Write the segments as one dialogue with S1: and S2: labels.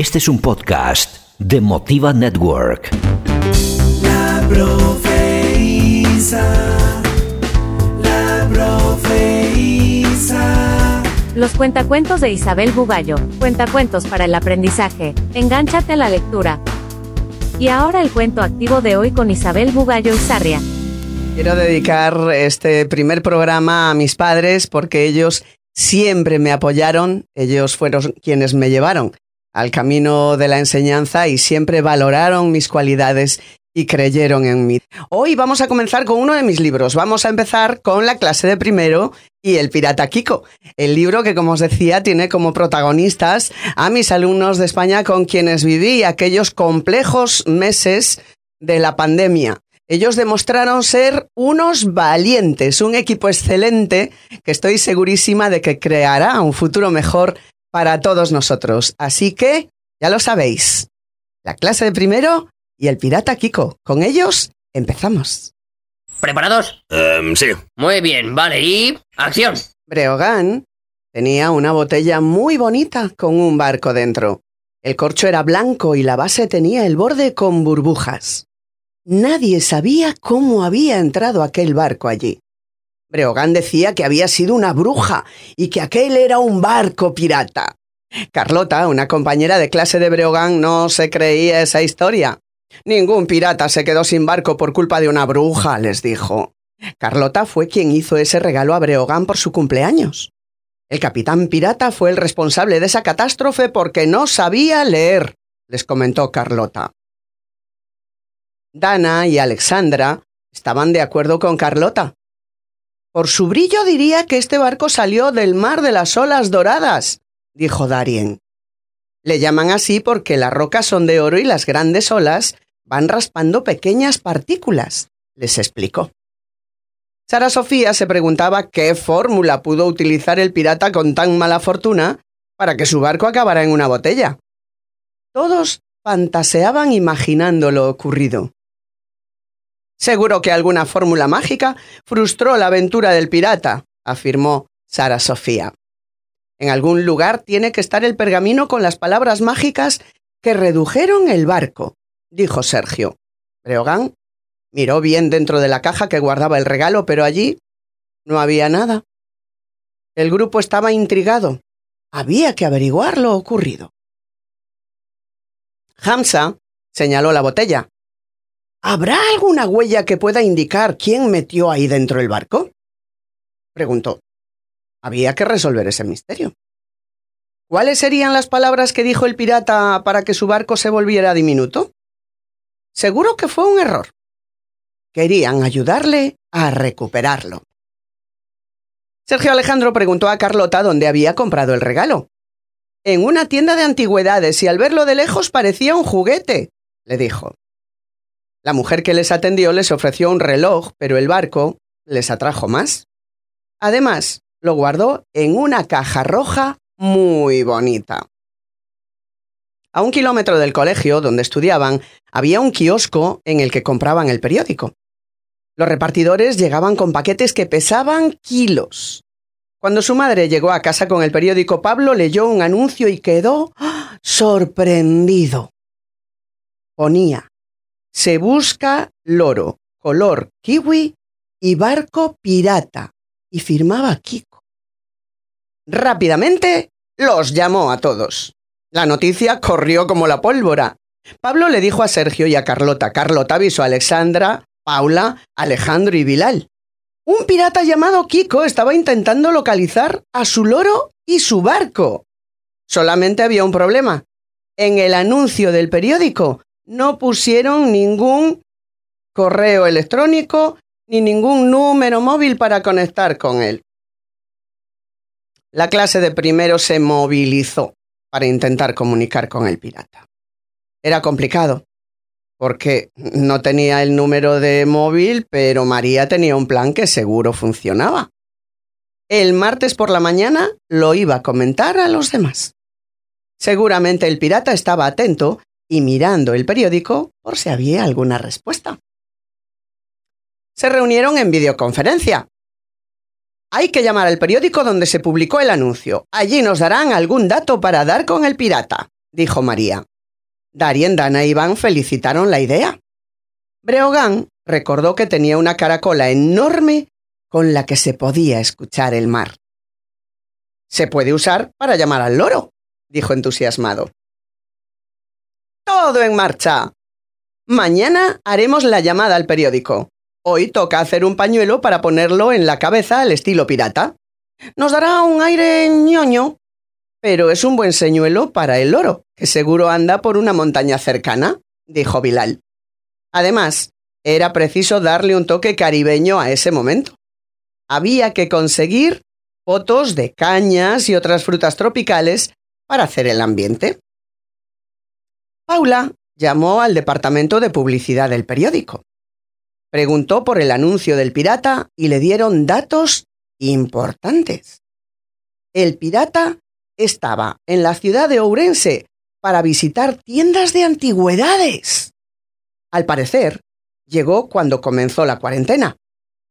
S1: Este es un podcast de Motiva Network.
S2: La profeísa, la profeísa.
S3: Los cuentacuentos de Isabel Bugallo, cuentacuentos para el aprendizaje, engánchate a la lectura. Y ahora el cuento activo de hoy con Isabel Bugallo y Sarria.
S4: Quiero dedicar este primer programa a mis padres porque ellos siempre me apoyaron, ellos fueron quienes me llevaron al camino de la enseñanza y siempre valoraron mis cualidades y creyeron en mí. Hoy vamos a comenzar con uno de mis libros. Vamos a empezar con la clase de primero y el pirata Kiko. El libro que, como os decía, tiene como protagonistas a mis alumnos de España con quienes viví aquellos complejos meses de la pandemia. Ellos demostraron ser unos valientes, un equipo excelente que estoy segurísima de que creará un futuro mejor para todos nosotros. Así que, ya lo sabéis, la clase de primero y el pirata Kiko. Con ellos empezamos.
S5: ¿Preparados?
S6: Em, sí.
S5: Muy bien, vale, y acción.
S4: Breogán tenía una botella muy bonita con un barco dentro. El corcho era blanco y la base tenía el borde con burbujas. Nadie sabía cómo había entrado aquel barco allí. Breogán decía que había sido una bruja y que aquel era un barco pirata. Carlota, una compañera de clase de Breogán, no se creía esa historia. Ningún pirata se quedó sin barco por culpa de una bruja, les dijo. Carlota fue quien hizo ese regalo a Breogán por su cumpleaños. El capitán pirata fue el responsable de esa catástrofe porque no sabía leer, les comentó Carlota. Dana y Alexandra estaban de acuerdo con Carlota. Por su brillo diría que este barco salió del mar de las olas doradas, dijo Darien. Le llaman así porque las rocas son de oro y las grandes olas van raspando pequeñas partículas, les explicó. Sara Sofía se preguntaba qué fórmula pudo utilizar el pirata con tan mala fortuna para que su barco acabara en una botella. Todos fantaseaban imaginando lo ocurrido. Seguro que alguna fórmula mágica frustró la aventura del pirata, afirmó Sara Sofía. En algún lugar tiene que estar el pergamino con las palabras mágicas que redujeron el barco, dijo Sergio. Breogán miró bien dentro de la caja que guardaba el regalo, pero allí no había nada. El grupo estaba intrigado. Había que averiguar lo ocurrido. Hamza señaló la botella. ¿Habrá alguna huella que pueda indicar quién metió ahí dentro el barco? preguntó. Había que resolver ese misterio. ¿Cuáles serían las palabras que dijo el pirata para que su barco se volviera diminuto? Seguro que fue un error. Querían ayudarle a recuperarlo. Sergio Alejandro preguntó a Carlota dónde había comprado el regalo. En una tienda de antigüedades y al verlo de lejos parecía un juguete, le dijo. La mujer que les atendió les ofreció un reloj, pero el barco les atrajo más. Además, lo guardó en una caja roja muy bonita. A un kilómetro del colegio donde estudiaban había un kiosco en el que compraban el periódico. Los repartidores llegaban con paquetes que pesaban kilos. Cuando su madre llegó a casa con el periódico, Pablo leyó un anuncio y quedó ¡ah! sorprendido. Ponía se busca loro, color kiwi y barco pirata. Y firmaba Kiko. Rápidamente los llamó a todos. La noticia corrió como la pólvora. Pablo le dijo a Sergio y a Carlota. Carlota avisó a Alexandra, Paula, Alejandro y Bilal. Un pirata llamado Kiko estaba intentando localizar a su loro y su barco. Solamente había un problema. En el anuncio del periódico no pusieron ningún correo electrónico ni ningún número móvil para conectar con él. La clase de primero se movilizó para intentar comunicar con el pirata. Era complicado, porque no tenía el número de móvil, pero María tenía un plan que seguro funcionaba. El martes por la mañana lo iba a comentar a los demás. Seguramente el pirata estaba atento y mirando el periódico por si había alguna respuesta. Se reunieron en videoconferencia. Hay que llamar al periódico donde se publicó el anuncio. Allí nos darán algún dato para dar con el pirata, dijo María. Darien, Dana y Iván felicitaron la idea. Breogán recordó que tenía una caracola enorme con la que se podía escuchar el mar. Se puede usar para llamar al loro, dijo entusiasmado. Todo en marcha. Mañana haremos la llamada al periódico. Hoy toca hacer un pañuelo para ponerlo en la cabeza al estilo pirata. Nos dará un aire ñoño, pero es un buen señuelo para el loro, que seguro anda por una montaña cercana, dijo Bilal. Además, era preciso darle un toque caribeño a ese momento. Había que conseguir fotos de cañas y otras frutas tropicales para hacer el ambiente. Paula llamó al departamento de publicidad del periódico. Preguntó por el anuncio del pirata y le dieron datos importantes. El pirata estaba en la ciudad de Ourense para visitar tiendas de antigüedades. Al parecer, llegó cuando comenzó la cuarentena.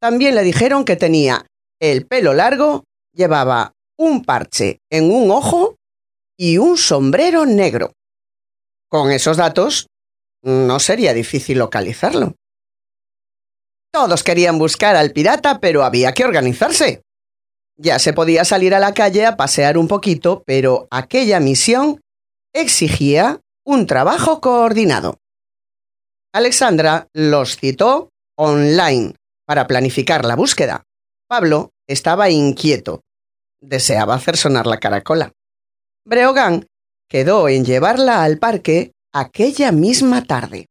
S4: También le dijeron que tenía el pelo largo, llevaba un parche en un ojo y un sombrero negro. Con esos datos, no sería difícil localizarlo. Todos querían buscar al pirata, pero había que organizarse. Ya se podía salir a la calle a pasear un poquito, pero aquella misión exigía un trabajo coordinado. Alexandra los citó online para planificar la búsqueda. Pablo estaba inquieto. Deseaba hacer sonar la caracola. Breogán quedó en llevarla al parque aquella misma tarde.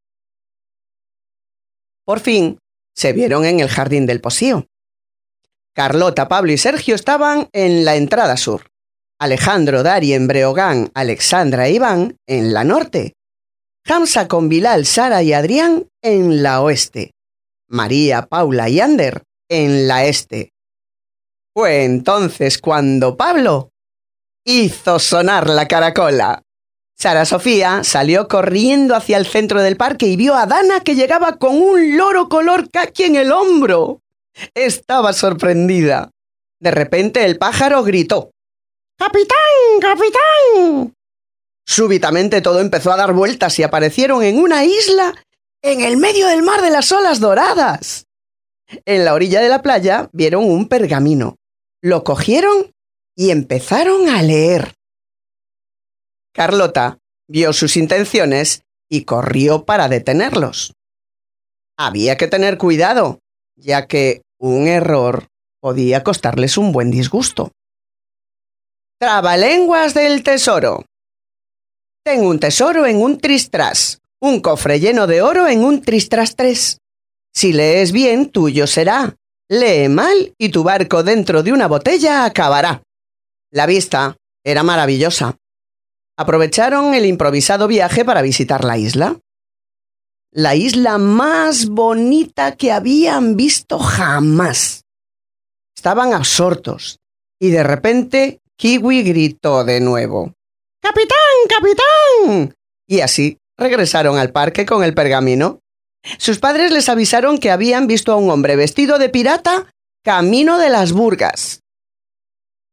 S4: Por fin, se vieron en el jardín del Posío. Carlota, Pablo y Sergio estaban en la entrada sur. Alejandro, Darien, Breogán, Alexandra e Iván en la norte Hamza con Bilal, Sara y Adrián en la oeste. María, Paula y Ander en la este. Fue entonces cuando Pablo hizo sonar la caracola. Sara Sofía salió corriendo hacia el centro del parque y vio a Dana que llegaba con un loro color caqui en el hombro. Estaba sorprendida. De repente el pájaro gritó. ¡Capitán! ¡Capitán! Súbitamente todo empezó a dar vueltas y aparecieron en una isla en el medio del mar de las olas doradas. En la orilla de la playa vieron un pergamino. Lo cogieron y empezaron a leer. Carlota vio sus intenciones y corrió para detenerlos. Había que tener cuidado, ya que un error podía costarles un buen disgusto. Trabalenguas del tesoro. Tengo un tesoro en un tristras, un cofre lleno de oro en un tristras tres. Si lees bien, tuyo será. Lee mal y tu barco dentro de una botella acabará. La vista era maravillosa. Aprovecharon el improvisado viaje para visitar la isla. La isla más bonita que habían visto jamás. Estaban absortos y de repente Kiwi gritó de nuevo. ¡Capitán! ¡Capitán! Y así regresaron al parque con el pergamino. Sus padres les avisaron que habían visto a un hombre vestido de pirata camino de las Burgas.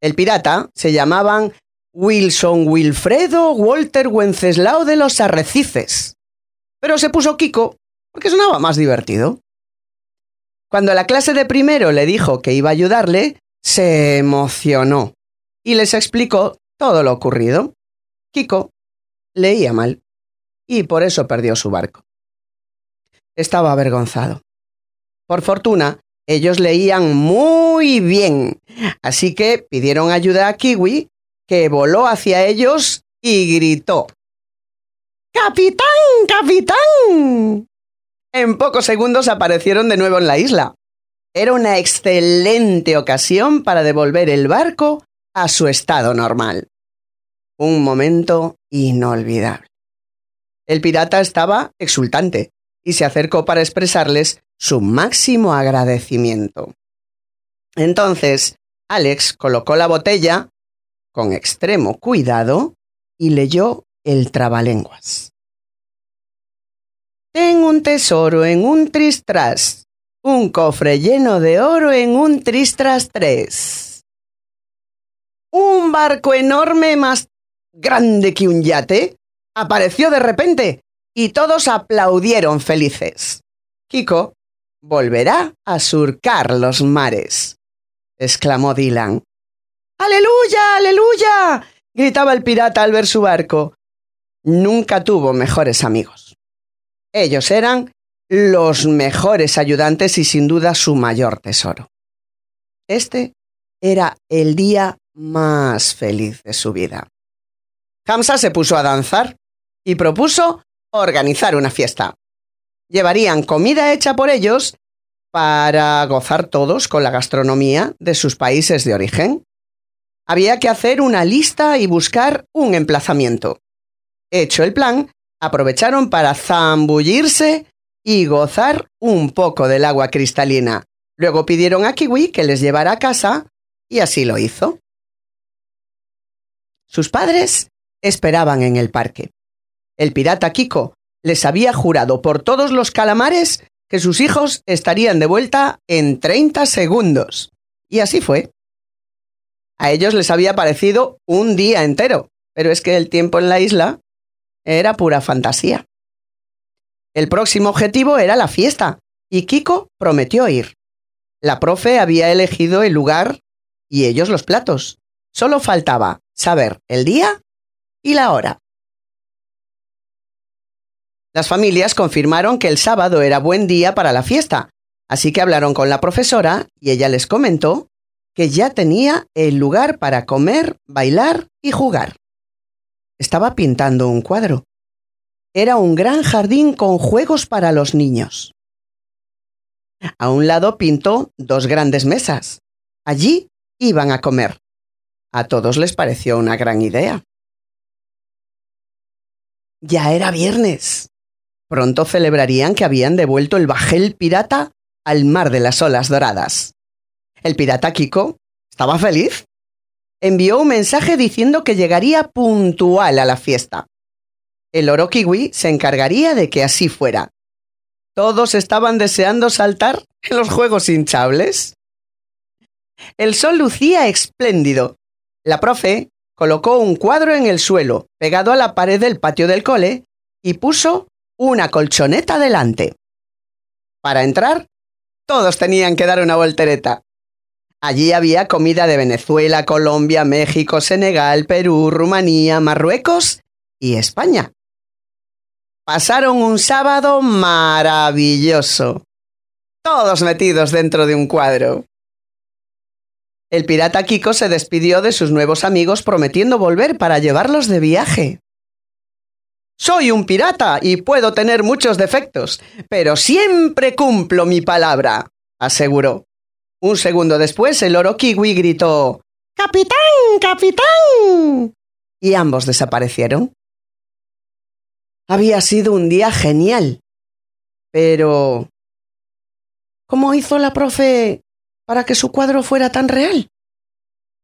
S4: El pirata se llamaban Wilson Wilfredo Walter Wenceslao de los Arrecifes. Pero se puso Kiko porque sonaba más divertido. Cuando la clase de primero le dijo que iba a ayudarle, se emocionó y les explicó todo lo ocurrido. Kiko leía mal y por eso perdió su barco. Estaba avergonzado. Por fortuna, ellos leían muy bien, así que pidieron ayuda a Kiwi, que voló hacia ellos y gritó. ¡Capitán! ¡Capitán! En pocos segundos aparecieron de nuevo en la isla. Era una excelente ocasión para devolver el barco a su estado normal. Un momento inolvidable. El pirata estaba exultante y se acercó para expresarles su máximo agradecimiento. Entonces, Alex colocó la botella con extremo cuidado y leyó el trabalenguas. Tengo un tesoro en un tristras, un cofre lleno de oro en un tristras tres. Un barco enorme más grande que un yate apareció de repente y todos aplaudieron felices. Kiko volverá a surcar los mares, exclamó Dylan. ¡Aleluya, aleluya! gritaba el pirata al ver su barco. Nunca tuvo mejores amigos. Ellos eran los mejores ayudantes y sin duda su mayor tesoro. Este era el día más feliz de su vida. Hamza se puso a danzar y propuso organizar una fiesta. Llevarían comida hecha por ellos para gozar todos con la gastronomía de sus países de origen. Había que hacer una lista y buscar un emplazamiento. Hecho el plan, aprovecharon para zambullirse y gozar un poco del agua cristalina. Luego pidieron a Kiwi que les llevara a casa y así lo hizo. Sus padres esperaban en el parque. El pirata Kiko les había jurado por todos los calamares que sus hijos estarían de vuelta en 30 segundos. Y así fue. A ellos les había parecido un día entero, pero es que el tiempo en la isla era pura fantasía. El próximo objetivo era la fiesta, y Kiko prometió ir. La profe había elegido el lugar y ellos los platos. Solo faltaba saber el día y la hora. Las familias confirmaron que el sábado era buen día para la fiesta, así que hablaron con la profesora y ella les comentó que ya tenía el lugar para comer, bailar y jugar. Estaba pintando un cuadro. Era un gran jardín con juegos para los niños. A un lado pintó dos grandes mesas. Allí iban a comer. A todos les pareció una gran idea. Ya era viernes. Pronto celebrarían que habían devuelto el bajel pirata al mar de las olas doradas. El pirata Kiko estaba feliz. Envió un mensaje diciendo que llegaría puntual a la fiesta. El oro kiwi se encargaría de que así fuera. Todos estaban deseando saltar en los juegos hinchables. El sol lucía espléndido. La profe colocó un cuadro en el suelo, pegado a la pared del patio del cole, y puso una colchoneta delante. Para entrar, todos tenían que dar una voltereta. Allí había comida de Venezuela, Colombia, México, Senegal, Perú, Rumanía, Marruecos y España. Pasaron un sábado maravilloso. Todos metidos dentro de un cuadro. El pirata Kiko se despidió de sus nuevos amigos prometiendo volver para llevarlos de viaje. Soy un pirata y puedo tener muchos defectos, pero siempre cumplo mi palabra, aseguró. Un segundo después, el oro kiwi gritó ¡Capitán! ¡Capitán! Y ambos desaparecieron. Había sido un día genial. Pero... ¿Cómo hizo la profe para que su cuadro fuera tan real?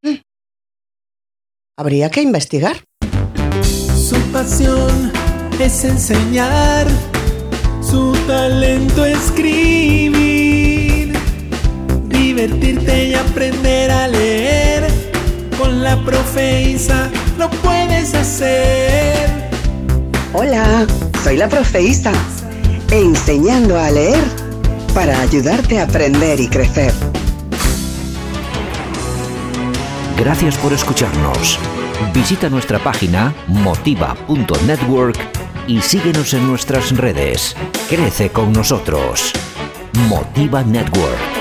S4: Mm. Habría que investigar.
S2: Su pasión es enseñar, su talento escribir, divertirte y aprender a leer. Con la profe Isa lo puedes hacer.
S6: Hola, soy la profe Isa, enseñando a leer para ayudarte a aprender y crecer.
S1: Gracias por escucharnos. Visita nuestra página motiva.network y síguenos en nuestras redes. Crece con nosotros. Motiva Network.